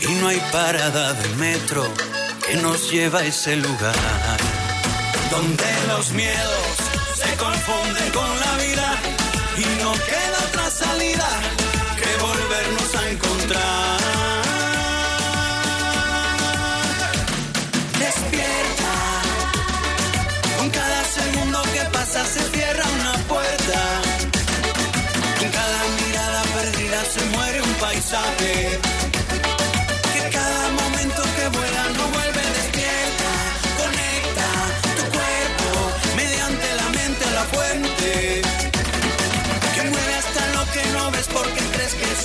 Y no hay parada de metro que nos lleva a ese lugar. Donde los miedos se confunden con la vida y no queda otra salida que volvernos a encontrar. Despierta, con cada segundo que pasa se cierra una puerta. En cada mirada perdida se muere un paisaje.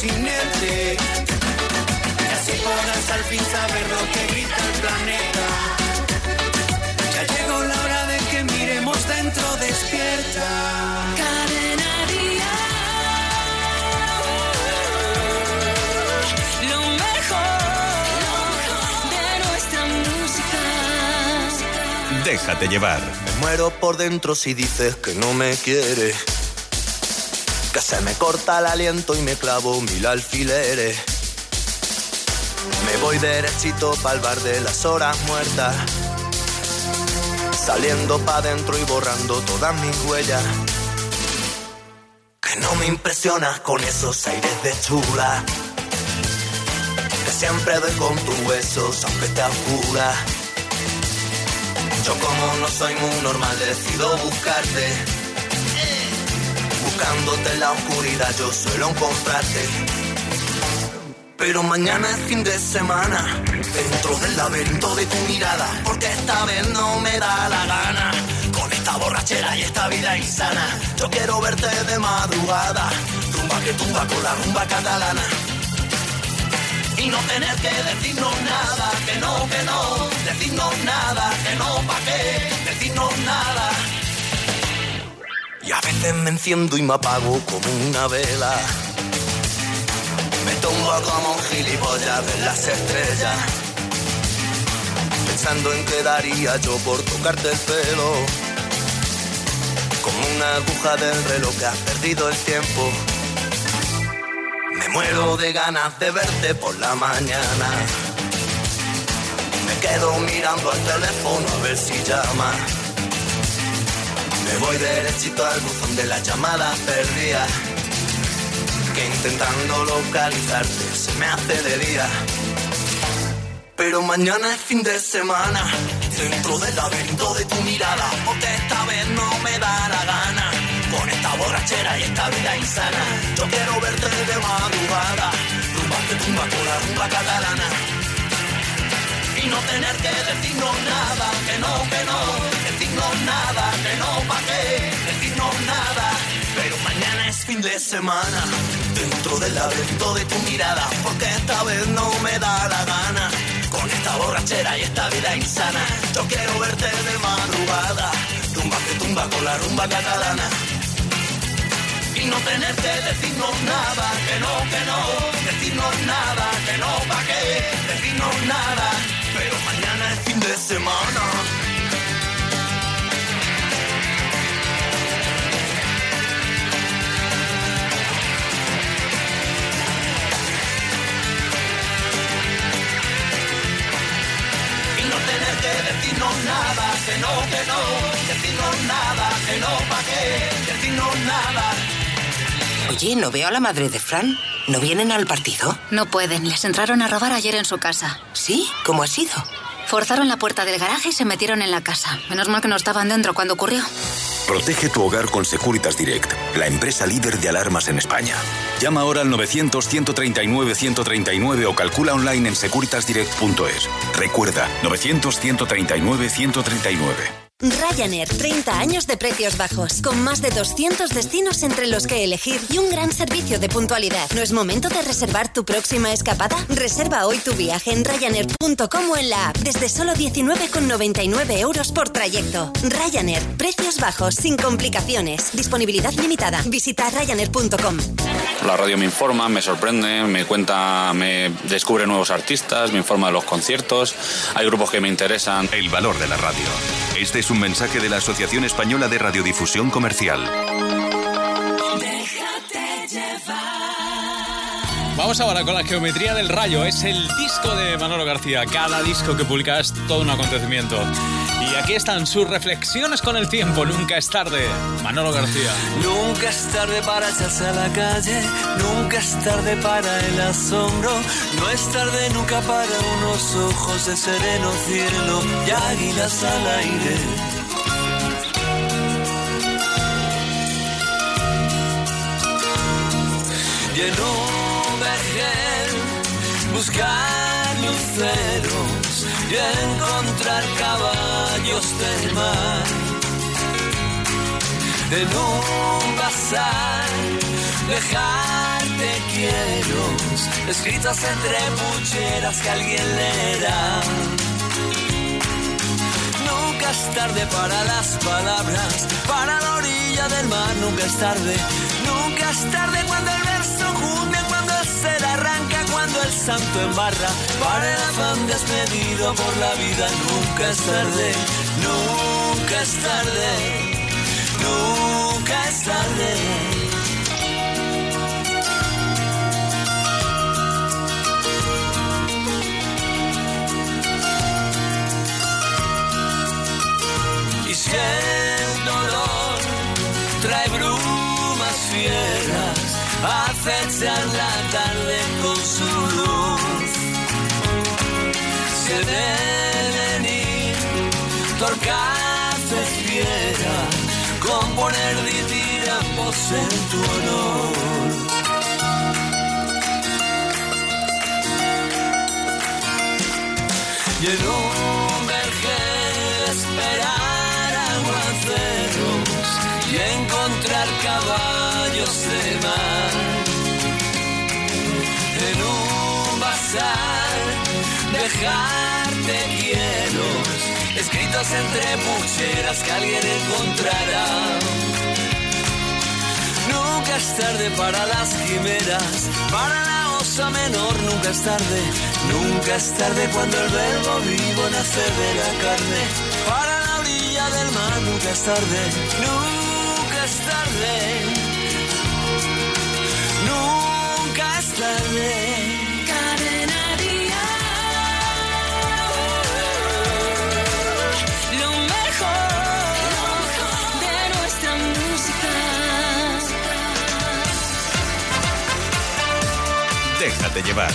Inerte. Y así podrás al fin saber lo que grita el planeta. Ya llegó la hora de que miremos dentro despierta. Cadena. Lo mejor de nuestra música. Déjate llevar. Me muero por dentro si dices que no me quieres. Que se me corta el aliento y me clavo mil alfileres. Me voy derechito pa'l bar de las horas muertas. Saliendo pa' dentro y borrando todas mis huellas. Que no me impresionas con esos aires de chula. Que siempre doy con tus huesos aunque te oscura. Yo como no soy muy normal decido buscarte. Buscándote en la oscuridad yo suelo encontrarte. Pero mañana es fin de semana, dentro del laberinto de tu mirada, porque esta vez no me da la gana. Con esta borrachera y esta vida insana, yo quiero verte de madrugada, rumba que tumba con la rumba catalana. Y no tener que decirnos nada, que no, que no, decirnos nada, que no, pa' qué, decirnos nada. Y a veces me enciendo y me apago como una vela. Me tumbo como un gilipollas de las estrellas. Pensando en qué daría yo por tocarte el pelo. Como una aguja del reloj que has perdido el tiempo. Me muero de ganas de verte por la mañana. Me quedo mirando al teléfono a ver si llama. Me voy derechito al buzón de las llamadas perdidas. Que intentando localizarte se me hace de día. Pero mañana es fin de semana. Dentro del laberinto de tu mirada. Porque esta vez no me da la gana. Con esta borrachera y esta vida insana. Yo quiero verte de madrugada. Rumba que tumba con la rumba catalana. Y no tener que decirnos nada, que no, que no, decirnos nada, que no, pa' qué, decirnos nada. Pero mañana es fin de semana, dentro del laberinto de tu mirada, porque esta vez no me da la gana. Con esta borrachera y esta vida insana, yo quiero verte de madrugada, rumba que tumba con la rumba catalana. Y no tener que decirnos nada, que no, que no, decirnos nada, que no, pa' qué, decirnos nada. Fin de semana. Y no tener que decirnos nada, que no, que no, decirnos nada, que no, pa' qué, decirnos nada. Oye, ¿no veo a la madre de Fran? ¿No vienen al partido? No pueden, les entraron a robar ayer en su casa. ¿Sí? ¿Cómo ha sido? Forzaron la puerta del garaje y se metieron en la casa. Menos mal que no estaban dentro cuando ocurrió. Protege tu hogar con Securitas Direct, la empresa líder de alarmas en España. Llama ahora al 900-139-139 o calcula online en securitasdirect.es. Recuerda, 900-139-139. Ryanair, 30 años de precios bajos, con más de 200 destinos entre los que elegir y un gran servicio de puntualidad. ¿No es momento de reservar tu próxima escapada? Reserva hoy tu viaje en Ryanair.com o en la app, desde solo 19,99 euros por trayecto. Ryanair, precios bajos, sin complicaciones. Disponibilidad limitada. Visita Ryanair.com. La radio me informa, me sorprende, me cuenta, me descubre nuevos artistas, me informa de los conciertos. Hay grupos que me interesan. El valor de la radio. Este es un mensaje de la Asociación Española de Radiodifusión Comercial. Vamos ahora con la geometría del rayo. Es el disco de Manolo García. Cada disco que publica es todo un acontecimiento. Y aquí están sus reflexiones con el tiempo. Nunca es tarde. Manolo García. Nunca es tarde para echarse a la calle, nunca es tarde para el asombro, no es tarde nunca para unos ojos de sereno cielo y águilas al aire. En un vergel buscar y encontrar caballos del mar en un bazar, dejarte quiero, escritas entre pucheras que alguien leerá. Nunca es tarde para las palabras, para la orilla del mar, nunca es tarde. Nunca es tarde cuando el verso junte, el ser arranca, cuando el santo embarra. Para el afán despedido por la vida, nunca es tarde, nunca es tarde nunca es tarde. Y si el dolor trae brumas fieras, acechan la tarde con su luz. Si el venir torcaces fieras, componer ditiramos en tu honor. Y en dejarte quieros escritos entre pucheras que alguien encontrará. Nunca es tarde para las quimeras, para la osa menor, nunca es tarde, nunca es tarde cuando el verbo vivo nace de la carne. Para la orilla del mar, nunca es tarde, nunca es tarde, nunca es tarde. Déjate llevar.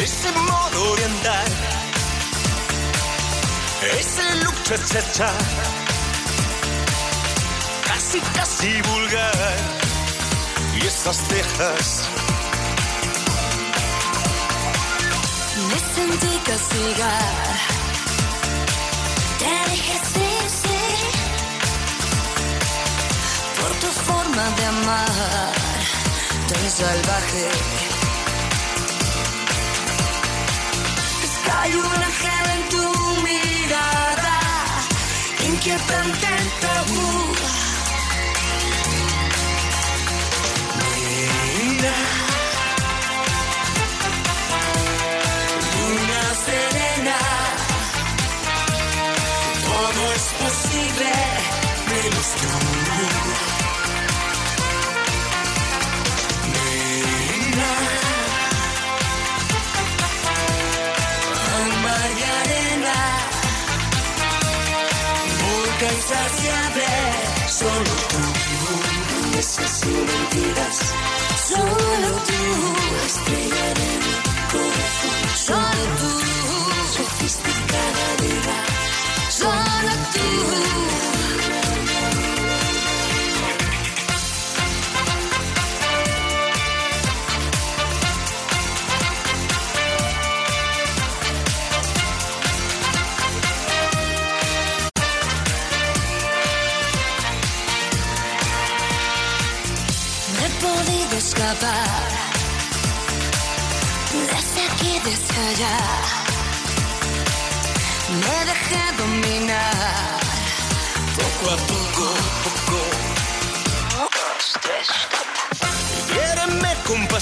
Ese modo andar, ese look cha cha cha, casi casi vulgar, y esas cejas. Sentí castigar. Te dije sí, sí. Por tu forma de amar, tan salvaje. Es que hay un ángel en tu mirada, inquietante tabú. Mira, insaciable, solo tú. Y mentiras, solo tú. Estrella de mi corazón, solo tú. Sofisticada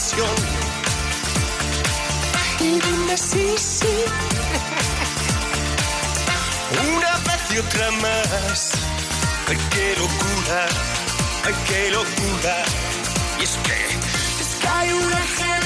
pasión. Y dime sí, sí. Una vez y otra más. Ay, qué locura. Ay, qué locura. Y es que Es que hay un ángel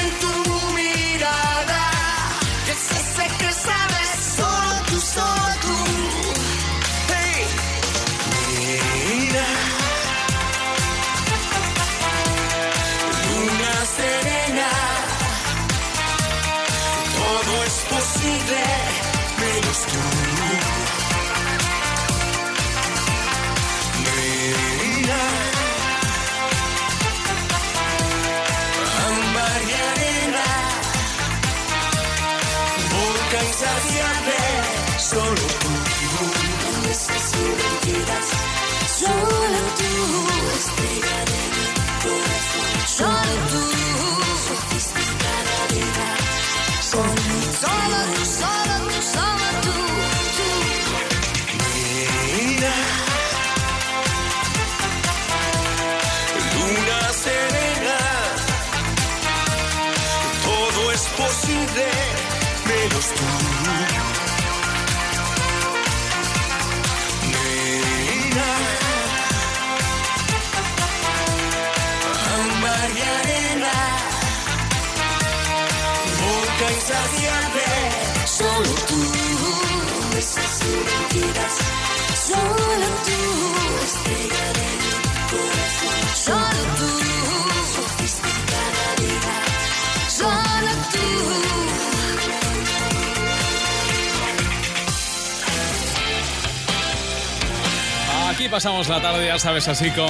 Aquí pasamos la tarde, ya sabes, así con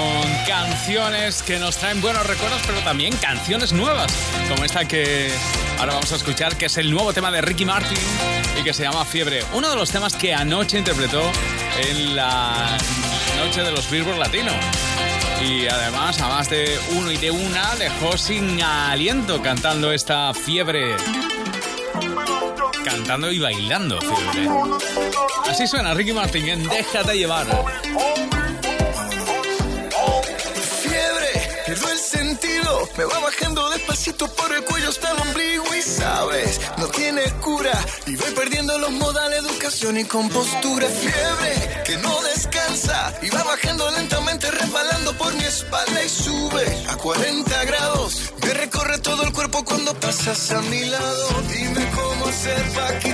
canciones que nos traen buenos recuerdos, pero también canciones nuevas, como esta que ahora vamos a escuchar, que es el nuevo tema de Ricky Martin y que se llama Fiebre. Uno de los temas que anoche interpretó en la noche de los Billboard Latino. Y además, a más de uno y de una, dejó sin aliento cantando esta fiebre. Cantando y bailando, fiebre. Así suena Ricky Martin en Déjate llevar. Va bajando despacito por el cuello hasta el ombligo y sabes, no tiene cura y voy perdiendo los modales, educación y compostura. Fiebre, que no descansa y va bajando lentamente resbalando por mi espalda y sube a 40 grados. Me recorre todo el cuerpo cuando pasas a mi lado. Dime cómo hacer para quitar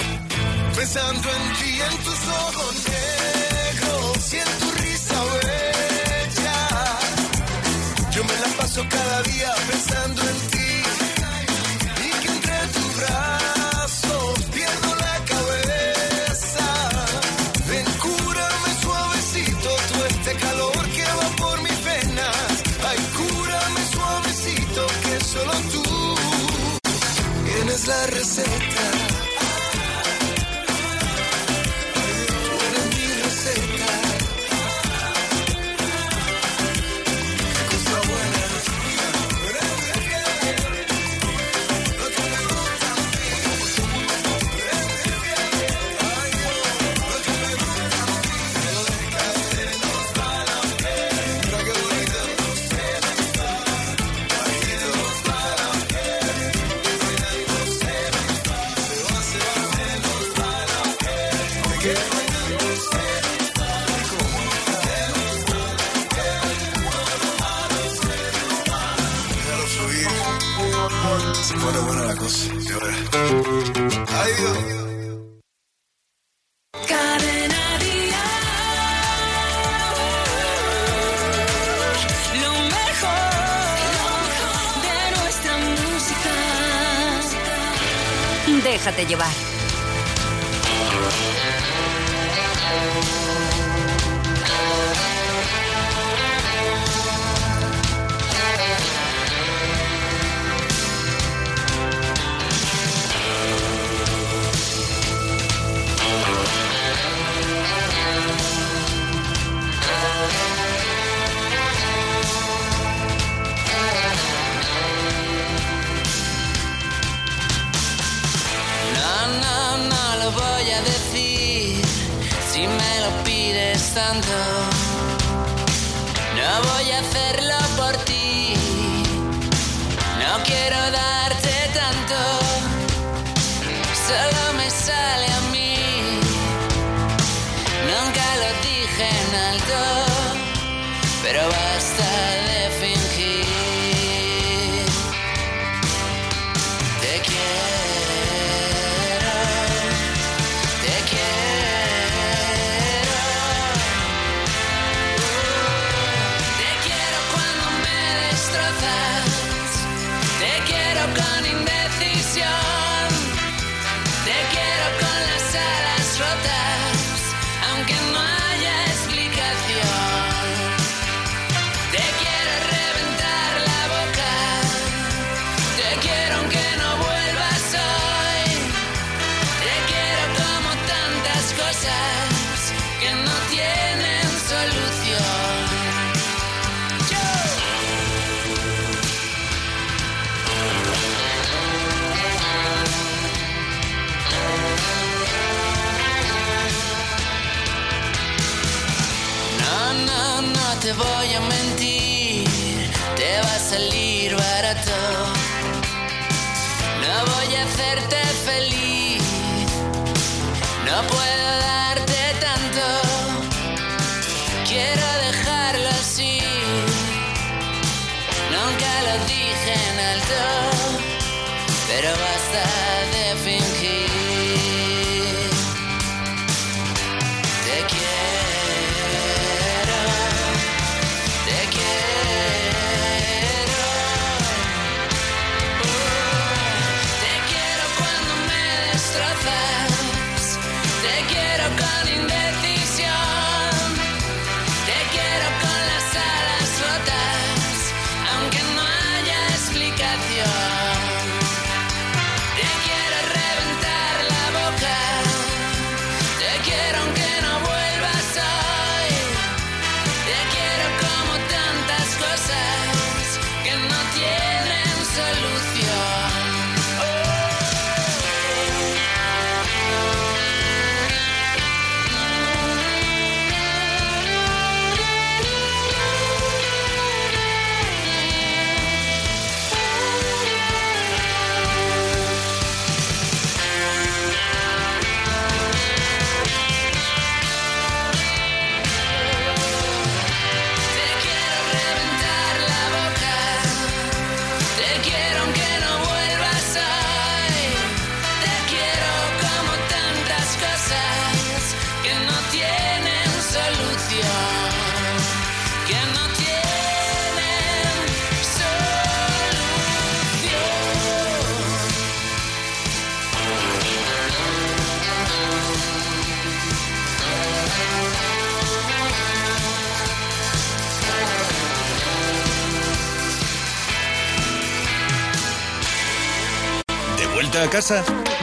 pensando en ti, en tus ojos negros y en tu risa bella. Yo me la paso cada día pensando en ti. Y que entre tus brazos pierdo la cabeza. pero basta de fingir.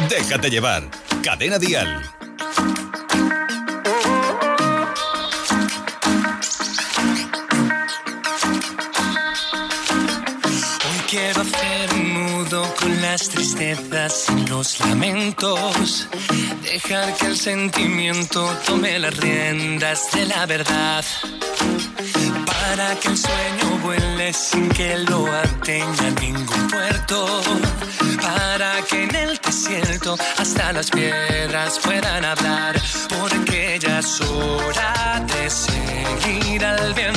Déjate llevar. Cadena Dial. Hoy quiero hacer un nudo con las tristezas y los lamentos. Dejar que el sentimiento tome las riendas de la verdad. Para que el sueño vuele sin que lo atenga ningún puerto. Para que en el desierto hasta las piedras puedan hablar. Porque ya es hora de seguir al viento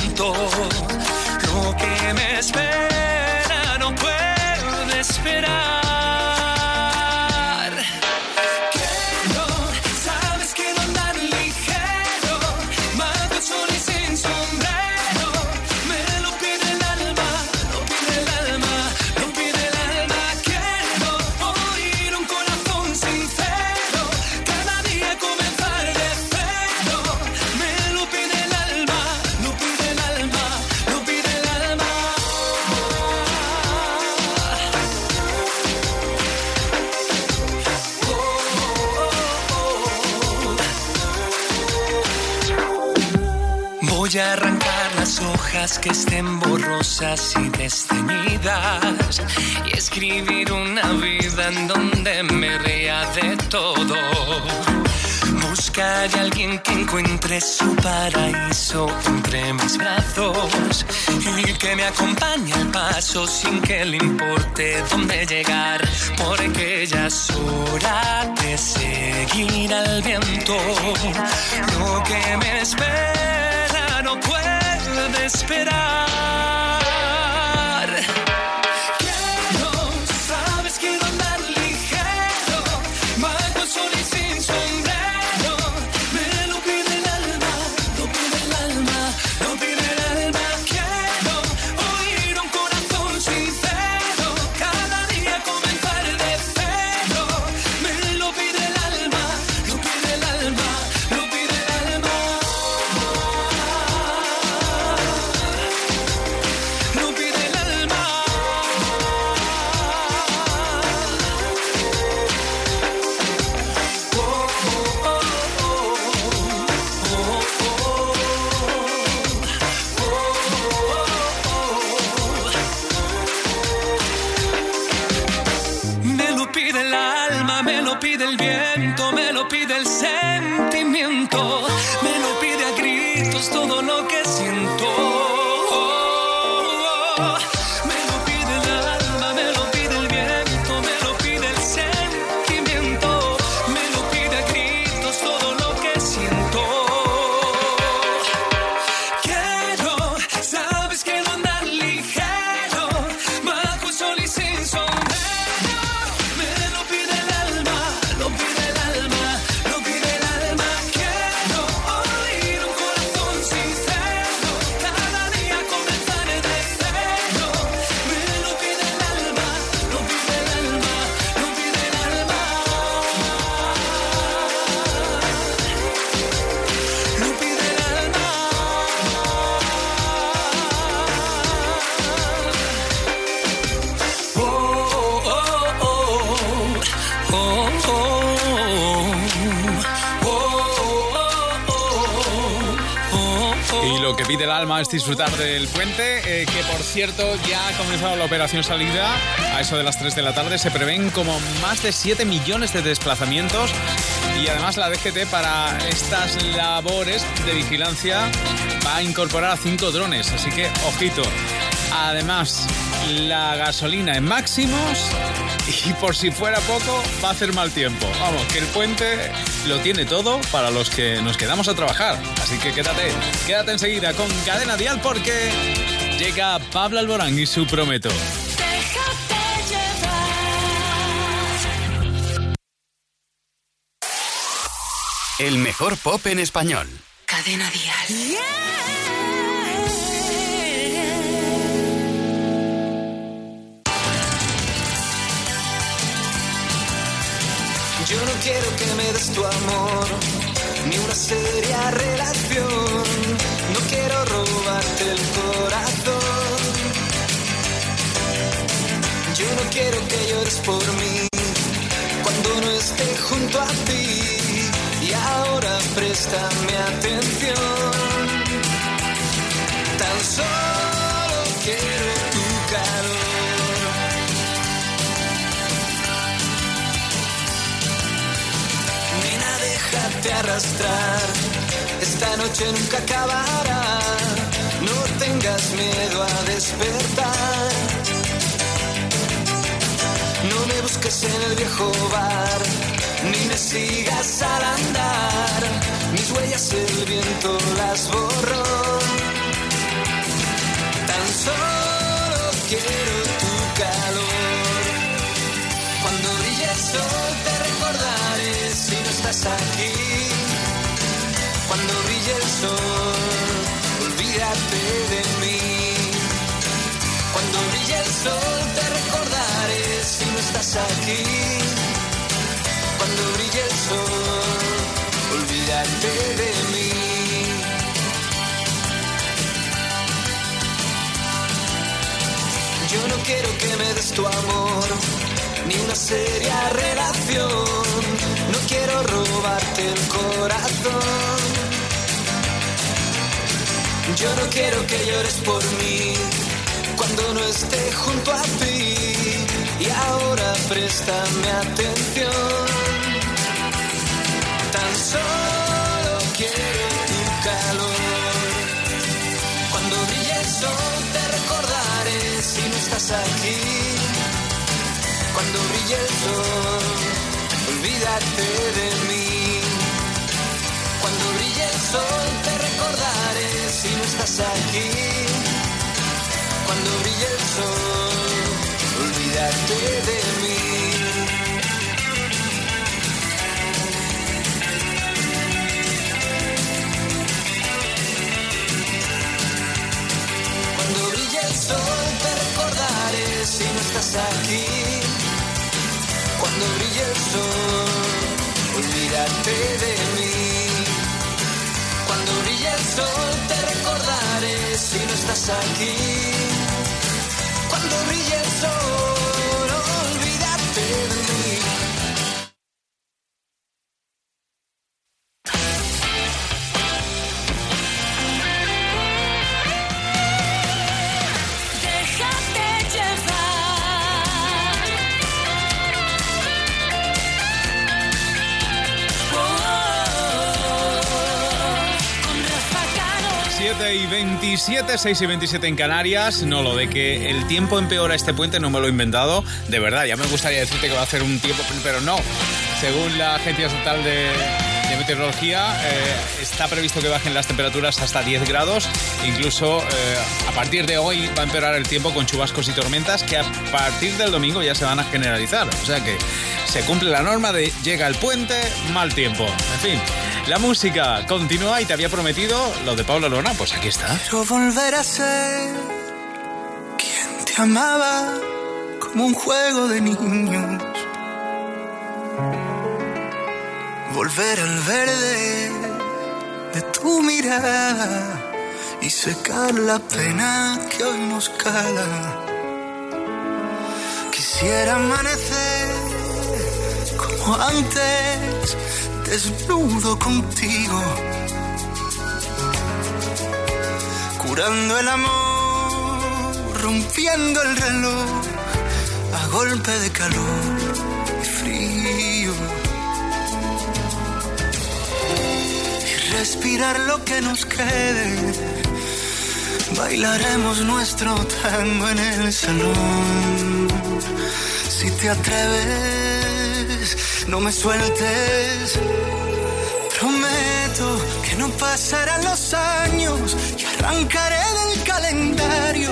que estén borrosas y desteñidas y escribir una vida en donde me ría de todo. Buscar a alguien que encuentre su paraíso entre mis brazos y que me acompañe al paso sin que le importe dónde llegar, porque ya es hora de seguir al viento. Lo que me espera esperar. Disfrutar del puente, eh, que por cierto ya ha comenzado la operación salida a eso de las 3 de la tarde. Se prevén como más de 7 millones de desplazamientos y además la DGT para estas labores de vigilancia va a incorporar a 5 drones, así que ojito. Además, la gasolina en máximos y por si fuera poco, va a hacer mal tiempo. Vamos, que el puente lo tiene todo para los que nos quedamos a trabajar. Así que quédate, quédate enseguida con Cadena Dial porque llega Pablo Alborán y su prometo. El mejor pop en español. Cadena Dial. Yo no quiero que me des tu amor, ni una seria relación. No quiero robarte el corazón. Yo no quiero que llores por mí cuando no esté junto a ti. Y ahora préstame atención. Tan solo quiero déjate arrastrar. Esta noche nunca acabará. No tengas miedo a despertar. No me busques en el viejo bar, ni me sigas al andar. Mis huellas el viento las borró. Tan solo quiero tu calor. Cuando brille el sol te recordaré si no estás aquí. Cuando brille el sol, olvídate de mí. Cuando brille el sol te recordaré si no estás aquí. Cuando brille el sol, olvídate de mí. Yo no quiero que me des tu amor ni una seria relación. No quiero robarte el corazón. Yo no quiero que llores por mí cuando no esté junto a ti. Y ahora préstame atención. Tan solo quiero tu calor. Cuando brille el sol te recordaré si no estás aquí. Cuando brille el sol, olvídate de mí. Cuando brille el sol te recordaré si no estás aquí. Cuando brille el sol, olvídate de mí. Cuando brille el sol te recordaré si no estás aquí. Cuando brille el sol, olvídate de mí. Si no estás aquí. Cuando brille el sol, 27, 6 y 27 en Canarias. No, lo de que el tiempo empeora este puente no me lo he inventado. De verdad, ya me gustaría decirte que va a hacer un tiempo, pero no. Según la Agencia Estatal de, Meteorología, eh, está previsto que bajen las temperaturas hasta 10 grados. Incluso eh, a partir de hoy va a empeorar el tiempo con chubascos y tormentas que a partir del domingo ya se van a generalizar. O sea que se cumple la norma de llega el puente, mal tiempo. En fin, la música continúa y te había prometido lo de Pablo Lona, pues aquí está. Quiero volver a ser quien te amaba como un juego de niños. Volver al verde de tu mirada y secar la pena que hoy nos cala. Quisiera amanecer como antes, desnudo contigo curando el amor, rompiendo el reloj a golpe de calor y frío. Respirar lo que nos quede, bailaremos nuestro tango en el salón. Si te atreves, no me sueltes. Prometo que no pasarán los años y arrancaré del calendario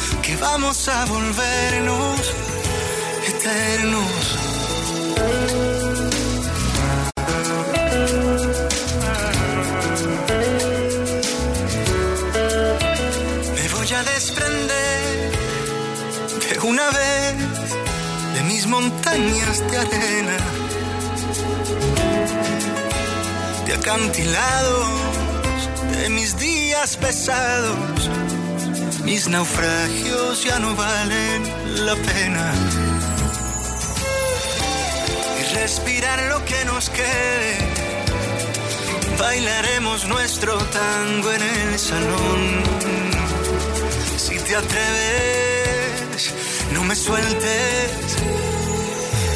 que vamos a volvernos eternos. Me voy a desprender de una vez de mis montañas de arena, de acantilados, de mis días pesados. Mis naufragios ya no valen la pena. Y respirar lo que nos quede. Bailaremos nuestro tango en el salón. Si te atreves, no me sueltes.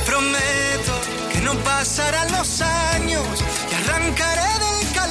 Prometo que no pasarán los años y arrancaré del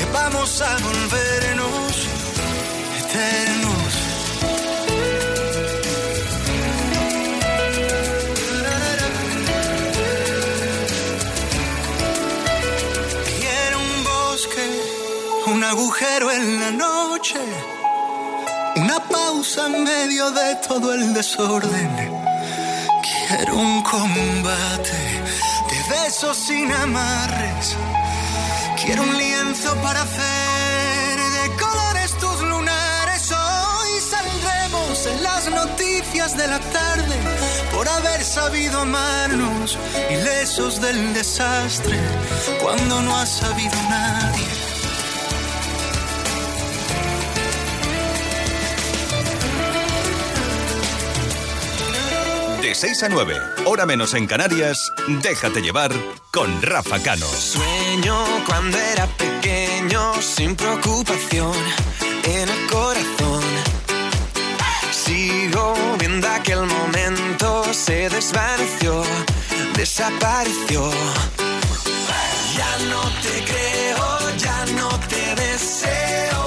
que vamos a volvernos eternos. Quiero un bosque, un agujero en la noche, una pausa en medio de todo el desorden. Quiero un combate de besos sin amarres. Quiero un lienzo para hacer de colores tus lunares. Hoy saldremos en las noticias de la tarde por haber sabido amarnos, ilesos del desastre, cuando no ha sabido nadie. De 6 a 9, hora menos en Canarias, déjate llevar con Rafa Cano. Sueño cuando era pequeño, sin preocupación en el corazón. Sigo viendo aquel momento, se desvaneció, desapareció. Ya no te creo, ya no te deseo.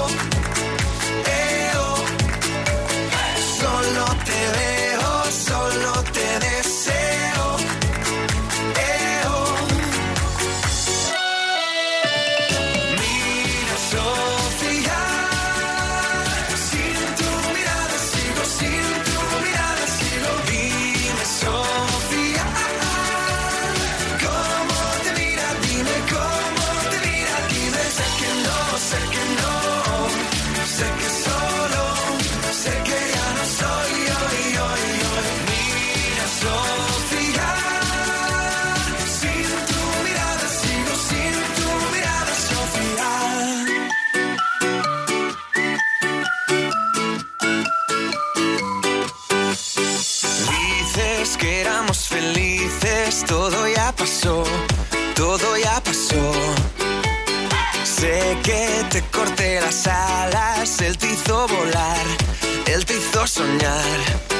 Te corté las alas, él te hizo volar, él te hizo soñar.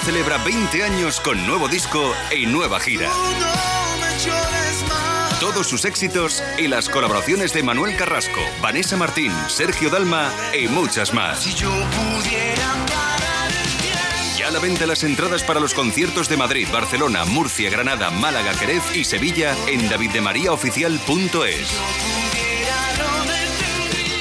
Celebra 20 años con nuevo disco y nueva gira. Todos sus éxitos y las colaboraciones de Manuel Carrasco, Vanessa Martín, Sergio Dalma y muchas más. Ya a la venta las entradas para los conciertos de Madrid, Barcelona, Murcia, Granada, Málaga, Jerez y Sevilla en daviddemariaoficial.es.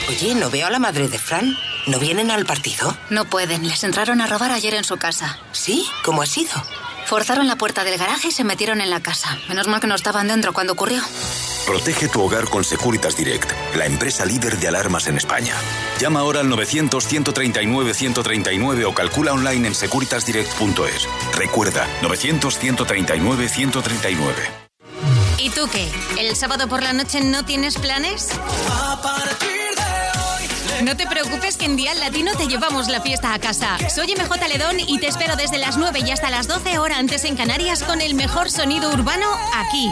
Oye, ¿no veo a la madre de Fran? ¿No vienen al partido? No pueden, les entraron a robar ayer en su casa. ¿Sí? ¿Cómo ha sido? Forzaron la puerta del garaje y se metieron en la casa. Menos mal que no estaban dentro cuando ocurrió. Protege tu hogar con Securitas Direct, la empresa líder de alarmas en España. Llama ahora al 900-139-139 o calcula online en securitasdirect.es. Recuerda, 900-139-139. ¿Y tú qué? ¿El sábado por la noche no tienes planes? No te preocupes que en Dial Latino te llevamos la fiesta a casa. Soy MJ Ledón y te espero desde las 9 y hasta las 12 horas antes en Canarias con el mejor sonido urbano aquí,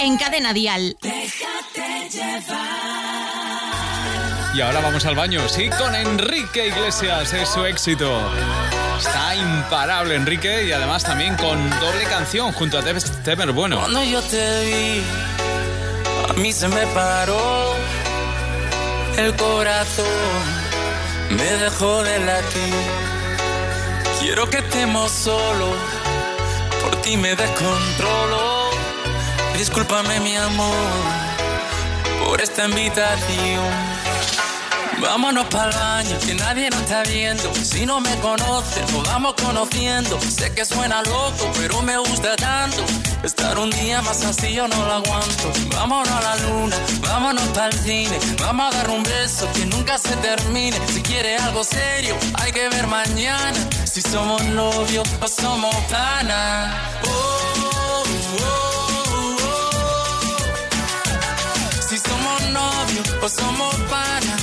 en Cadena Dial. Y ahora vamos al baño, sí, con Enrique Iglesias, es su éxito. Está imparable Enrique y además también con doble canción junto a Temer Bueno. Cuando yo te vi, a mí se me paró el corazón, me dejó de latir. Quiero que estemos solos, por ti me descontrolo. Discúlpame mi amor por esta invitación. Vámonos para el baño, que nadie nos está viendo. Si no me conoces, nos vamos conociendo. Sé que suena loco, pero me gusta tanto. Estar un día más así yo no lo aguanto. Vámonos a la luna, vámonos para el cine. Vamos a dar un beso que nunca se termine. Si quiere algo serio, hay que ver mañana. Si somos novios o somos panas. Oh, oh, oh, si somos novios o somos panas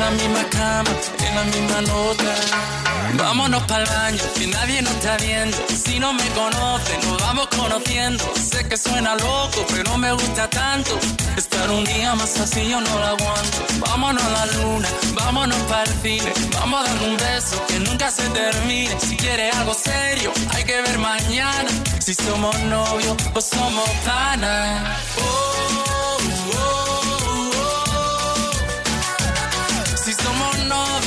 la misma cama, en la misma nota. Vámonos para el baño, que nadie nos está viendo. Si no me conoce, nos vamos conociendo. Sé que suena loco, pero me gusta tanto. Estar un día más así yo no lo aguanto. Vámonos a la luna, vámonos para el cine. Vamos a dar un beso que nunca se termine. Si quiere algo serio, hay que ver mañana. Si somos novios o somos panas. Oh,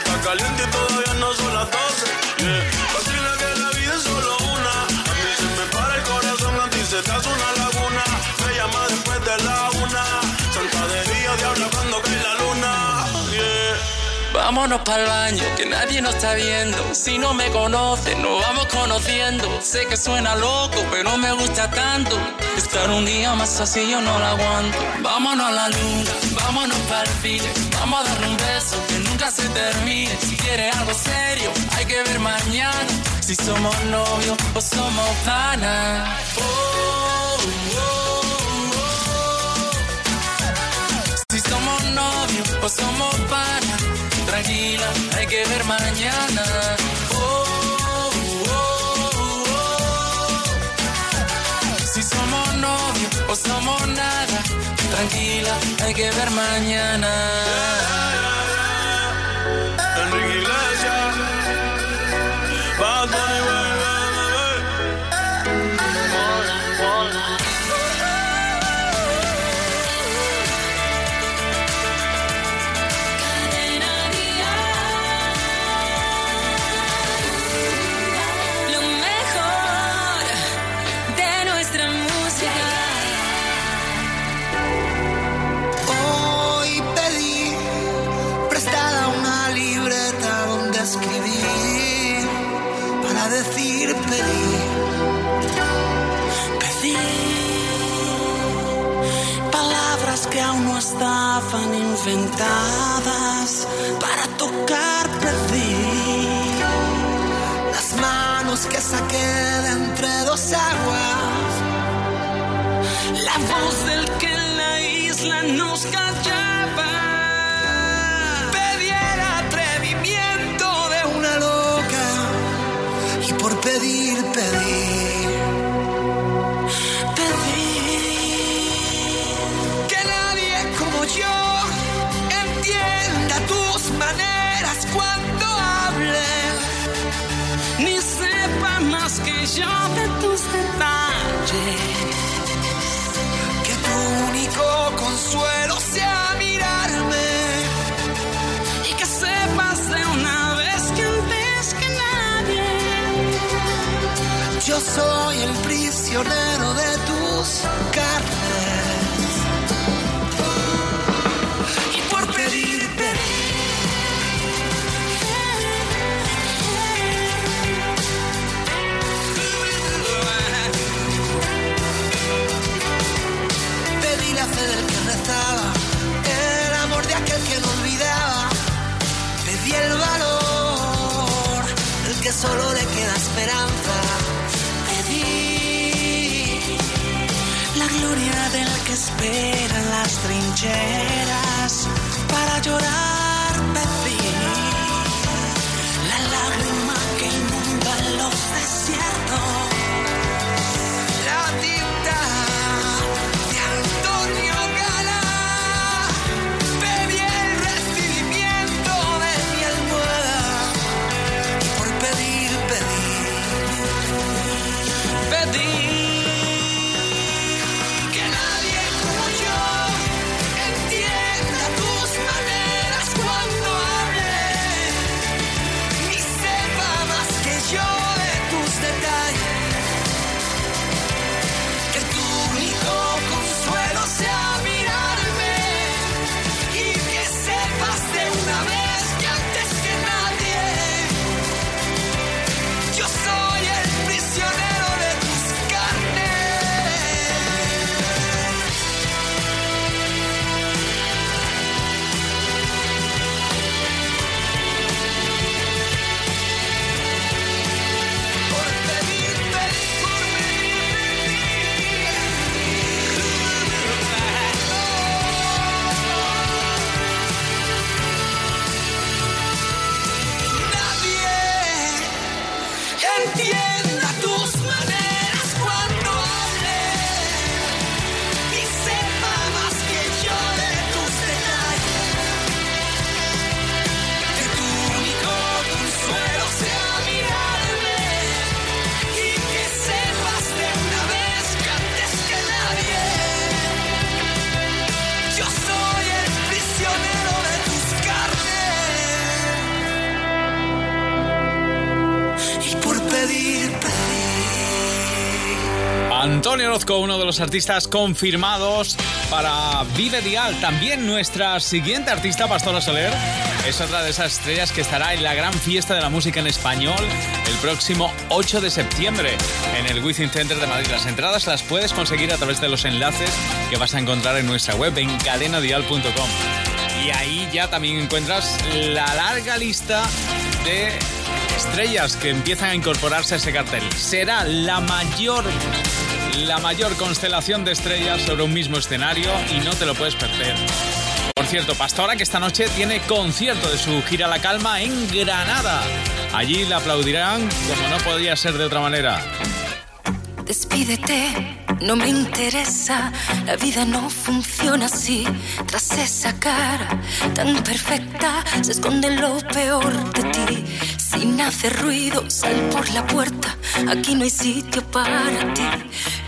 está caliente y todavía no son las 12. Yeah. Vacila que la vida es solo una. A mí se me para el corazón, a ti se te hace una laguna. Me llama después de la una. Santa de día, diabla cuando cae la luna. Yeah. Vámonos para el baño, que nadie nos está viendo. Si no me conoce, nos vamos conociendo. Sé que suena loco, pero me gusta tanto. Estar un día más así yo no lo aguanto. Vámonos a la luna, vámonos para el cine. Vamos a darle un beso que nunca se termine. Si quiere algo serio, hay que ver mañana. Si somos novios o somos panas. Oh, oh, oh. Si somos novios o somos panas tranquila, hay que ver mañana. Si somos novios o somos nada, tranquila, hay que ver mañana. Inventadas para tocar pedí. Las manos que saqué de entre dos aguas. La voz del que en la isla nos callaba. Pedí el atrevimiento de una loca. Y por pedir, pedir. yo de tus detalles. Que tu único consuelo sea mirarme. Y que sepas de una vez que antes que nadie. Yo soy el prisionero de tus solo le queda esperanza. Pedí la gloria del que espera en las trincheras para llorar. Uno de los artistas confirmados para Vive Dial. También nuestra siguiente artista, Pastora Soler, es otra de esas estrellas que estará en la gran fiesta de la música en español el próximo 8 de septiembre en el Within Center de Madrid. Las entradas las puedes conseguir a través de los enlaces que vas a encontrar en nuestra web en cadenadial.com. Y ahí ya también encuentras la larga lista de estrellas que empiezan a incorporarse a ese cartel. Será la mayor la mayor constelación de estrellas sobre un mismo escenario y no te lo puedes perder. Por cierto, Pastora que esta noche tiene concierto de su gira La Calma en Granada. Allí la aplaudirán como no podía ser de otra manera. Despídete, no me interesa, la vida no funciona así. Tras esa cara tan perfecta se esconde lo peor de ti. Sin hacer ruido, sal por la puerta, aquí no hay sitio para ti.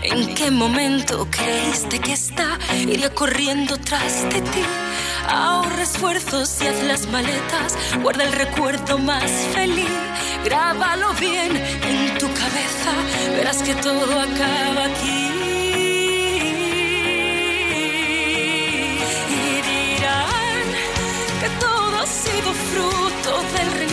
¿En qué momento creíste que esta iría corriendo tras de ti? Ahorra esfuerzos y haz las maletas, guarda el recuerdo más feliz. Grábalo bien en tu cabeza, verás que todo acaba aquí. Y dirán que todo ha sido fruto del.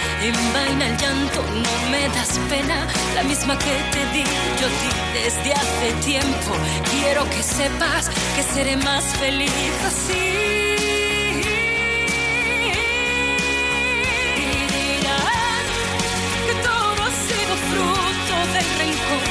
Envaina el llanto, no me das pena. La misma que te di, yo di desde hace tiempo. Quiero que sepas que seré más feliz así. Fruto del rencor.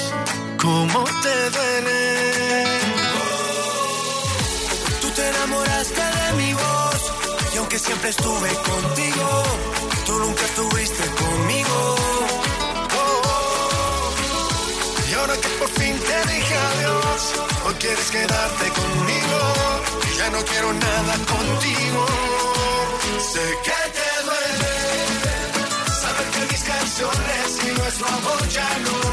¿Cómo te duele? Tú te enamoraste de mi voz y aunque siempre estuve contigo, tú nunca estuviste conmigo. Y ahora que por fin te dije adiós, hoy quieres quedarte conmigo. Y ya no quiero nada contigo. Sé que te duele saber que mis canciones y nuestro amor ya no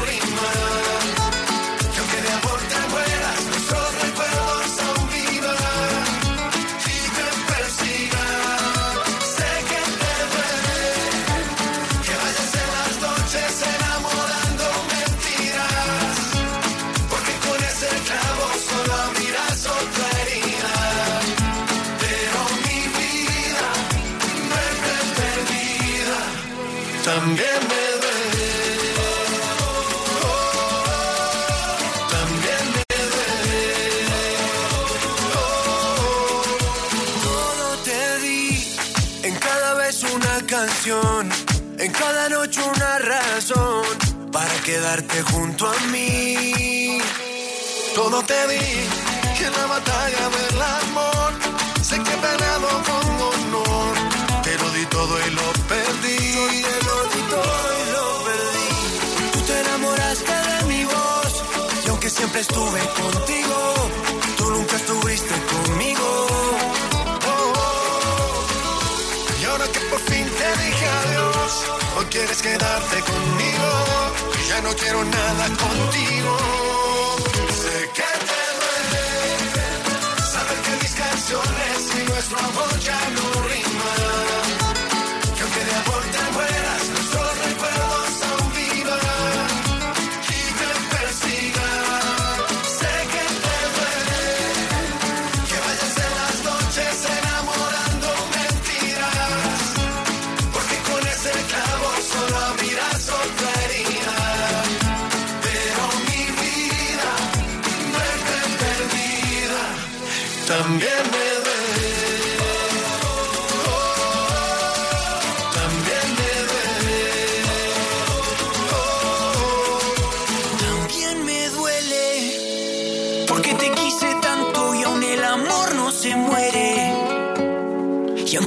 cada noche una razón para quedarte junto a mí. Todo te di y en la batalla del amor sé que he peleado con honor. Te lo di todo y lo perdí. Te lo di todo y lo perdí. Tú te enamoraste de mi voz y aunque siempre estuve contigo, tú nunca estuviste conmigo. Y ahora que por fin te dije hoy quieres quedarte conmigo. Ya no quiero nada contigo. Sé que te duele saber que mis canciones y nuestro amor ya no riman.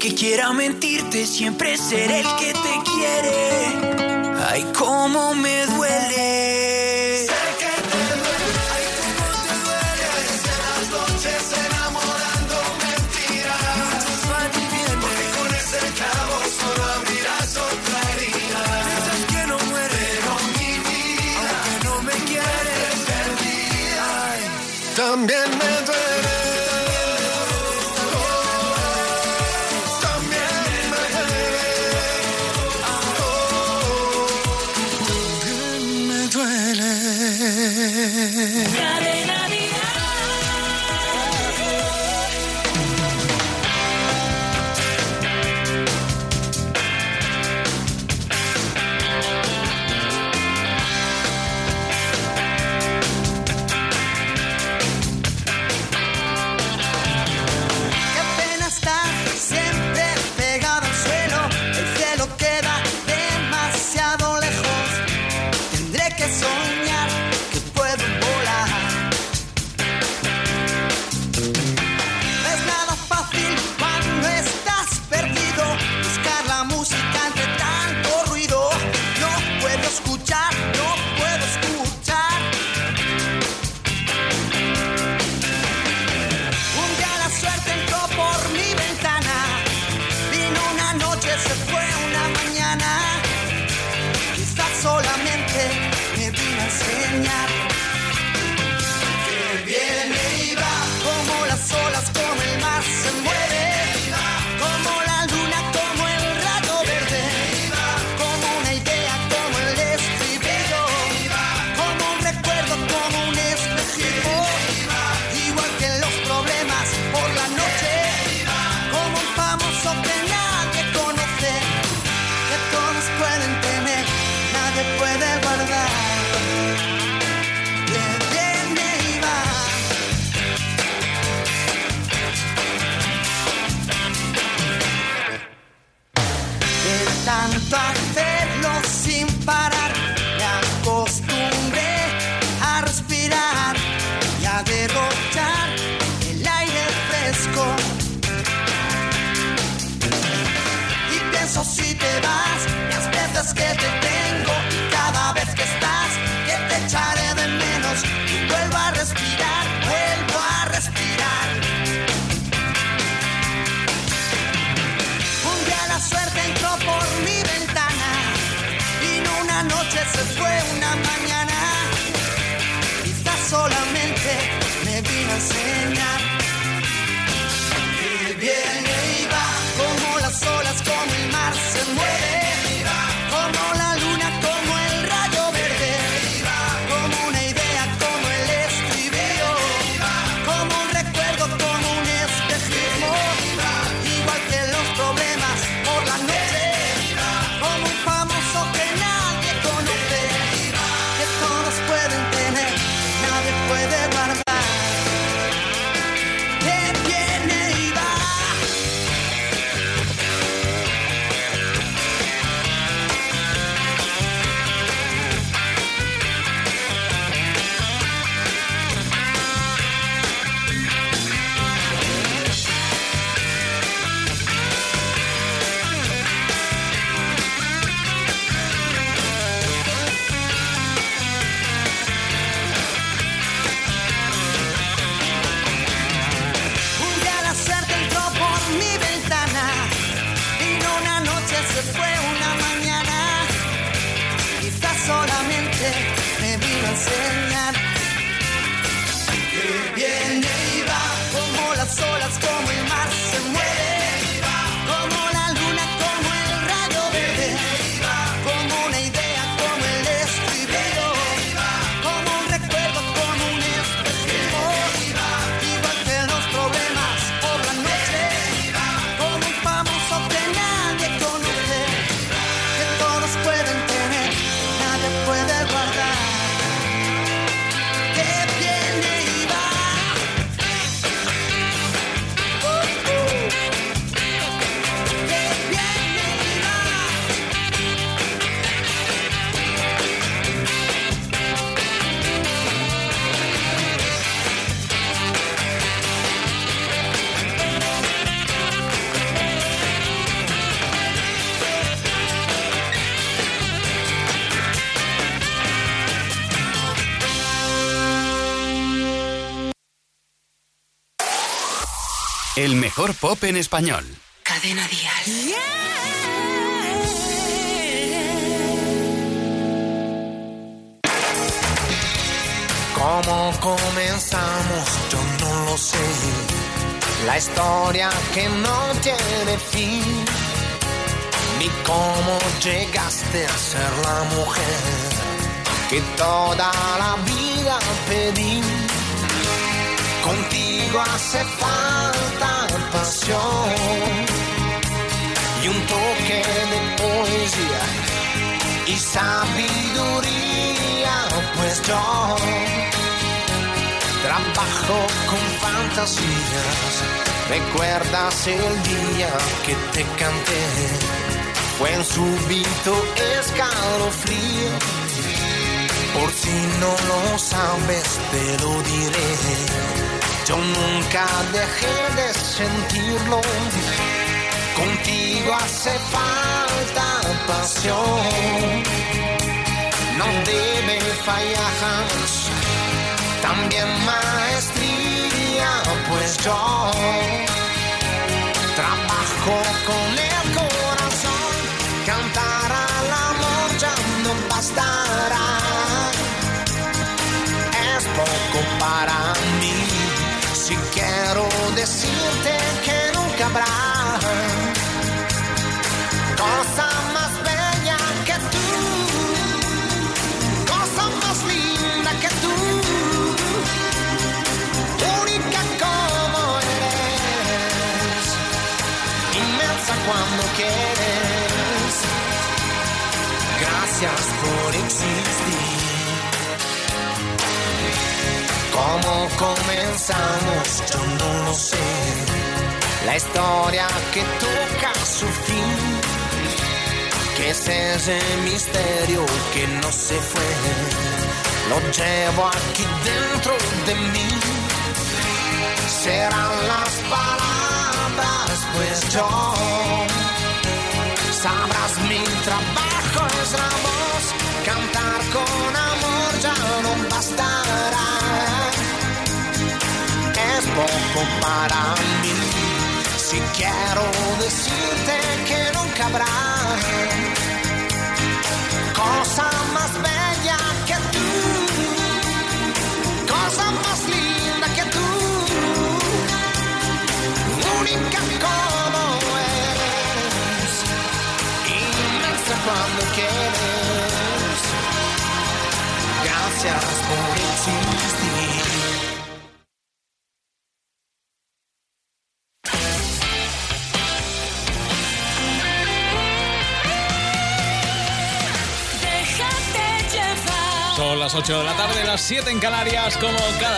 Aunque quiera mentirte, siempre seré el que te quiere. Ay, cómo me se fue una mañana. Quizás solamente me vino a enseñar viene pop en español. Cadena Dial. ¿Cómo comenzamos? Yo no lo sé. La historia que no tiene fin. Ni cómo llegaste a ser la mujer que toda la vida pedí. Contigo hace falta y un toque de poesía y sabiduría, pues yo trabajo con fantasías. ¿Recuerdas el día que te canté? Fue en súbito escalofrío. Por si no lo sabes, te lo diré. Yo nunca dejé de sentirlo. Contigo hace falta pasión. No debe fallar. También maestría, pues yo trabajo con el existir. ¿Cómo comenzamos? Yo no lo sé. La historia que toca su fin. Que es ese misterio que no se fue. Lo llevo aquí dentro de mí. Serán las palabras, pues yo. Sabrás mi trabajo es. Cantar con amor ya no bastará. único para mí. Si quiero decirte que nunca habrá cosa más bella que tú, cosa más linda que tú, única como eres, inmensa cuando quieres. Gracias por existir. Son las 8 de la tarde, las 7 en Canarias, como cada